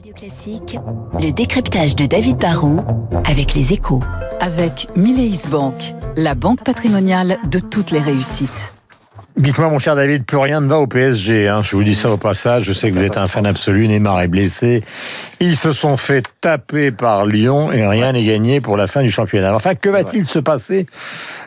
Radio Classique, le décryptage de David Barrault avec les échos. Avec Mileis Bank, la banque patrimoniale de toutes les réussites. Dites-moi, mon cher David, plus rien ne va au PSG. Hein. Je vous dis ça au passage. Je sais que vous êtes un fan absolu. Neymar est blessé. Ils se sont fait taper par Lyon et rien n'est gagné pour la fin du championnat. Enfin, que va-t-il se passer?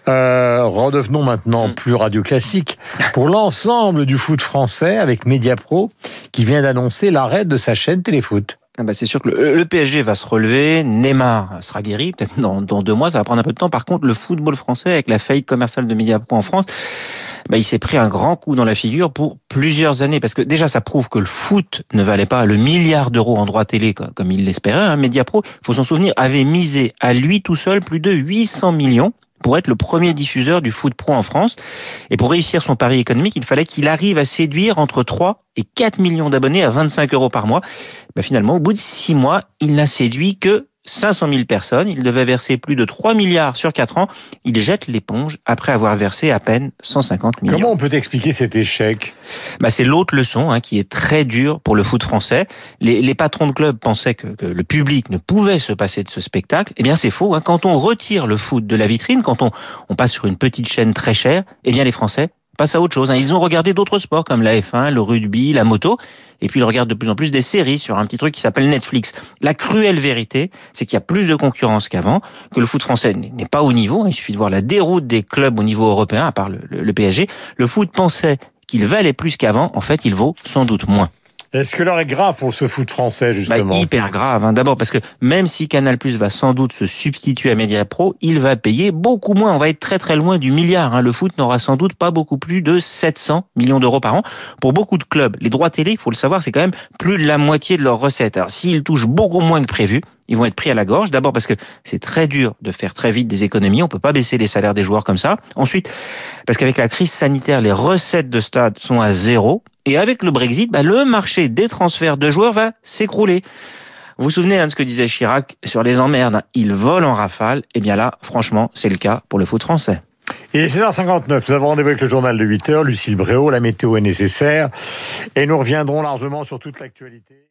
Euh, Redevenons maintenant mm. plus radio classique pour l'ensemble du foot français avec Mediapro qui vient d'annoncer l'arrêt de sa chaîne Téléfoot. Ah bah c'est sûr que le, PSG va se relever, Neymar sera guéri, peut-être dans, deux mois, ça va prendre un peu de temps. Par contre, le football français, avec la faillite commerciale de Mediapro en France, bah, il s'est pris un grand coup dans la figure pour plusieurs années. Parce que déjà, ça prouve que le foot ne valait pas le milliard d'euros en droit télé comme il l'espérait. Hein. Mediapro, faut s'en souvenir, avait misé à lui tout seul plus de 800 millions pour être le premier diffuseur du foot pro en France. Et pour réussir son pari économique, il fallait qu'il arrive à séduire entre 3 et 4 millions d'abonnés à 25 euros par mois. Bah finalement, au bout de 6 mois, il n'a séduit que 500 000 personnes. Il devait verser plus de 3 milliards sur 4 ans. Il jette l'éponge après avoir versé à peine 150 millions. Comment on peut expliquer cet échec? Bah, C'est l'autre leçon hein, qui est très dure pour le foot français. Les, les patrons de club pensaient que, que, le public ne pouvait se passer de ce spectacle. Eh bien, c'est faux. Hein. Quand on retire le foot de la vitrine, quand on, on passe sur une petite chaîne très chère, eh bien, les Français passent à autre chose. Hein. Ils ont regardé d'autres sports comme la F1, le rugby, la moto, et puis ils regardent de plus en plus des séries sur un petit truc qui s'appelle Netflix. La cruelle vérité, c'est qu'il y a plus de concurrence qu'avant, que le foot français n'est pas au niveau. Il suffit de voir la déroute des clubs au niveau européen, à part le, le PSG. Le foot pensait qu'il valait plus qu'avant. En fait, il vaut sans doute moins. Est-ce que l'heure est grave pour ce foot français, bah, justement bah, Hyper grave. Hein. D'abord parce que même si Canal Plus va sans doute se substituer à Media Pro, il va payer beaucoup moins. On va être très très loin du milliard. Hein. Le foot n'aura sans doute pas beaucoup plus de 700 millions d'euros par an. Pour beaucoup de clubs, les droits télé, il faut le savoir, c'est quand même plus de la moitié de leurs recettes. Alors s'ils touchent beaucoup moins que prévu, ils vont être pris à la gorge. D'abord parce que c'est très dur de faire très vite des économies. On peut pas baisser les salaires des joueurs comme ça. Ensuite, parce qu'avec la crise sanitaire, les recettes de stade sont à zéro. Et avec le Brexit, bah, le marché des transferts de joueurs va s'écrouler. Vous vous souvenez hein, de ce que disait Chirac sur les emmerdes Il vole en rafale. Et eh bien là, franchement, c'est le cas pour le foot français. Il est 16h59, nous avons rendez-vous avec le journal de 8h, Lucille Bréau, la météo est nécessaire, et nous reviendrons largement sur toute l'actualité.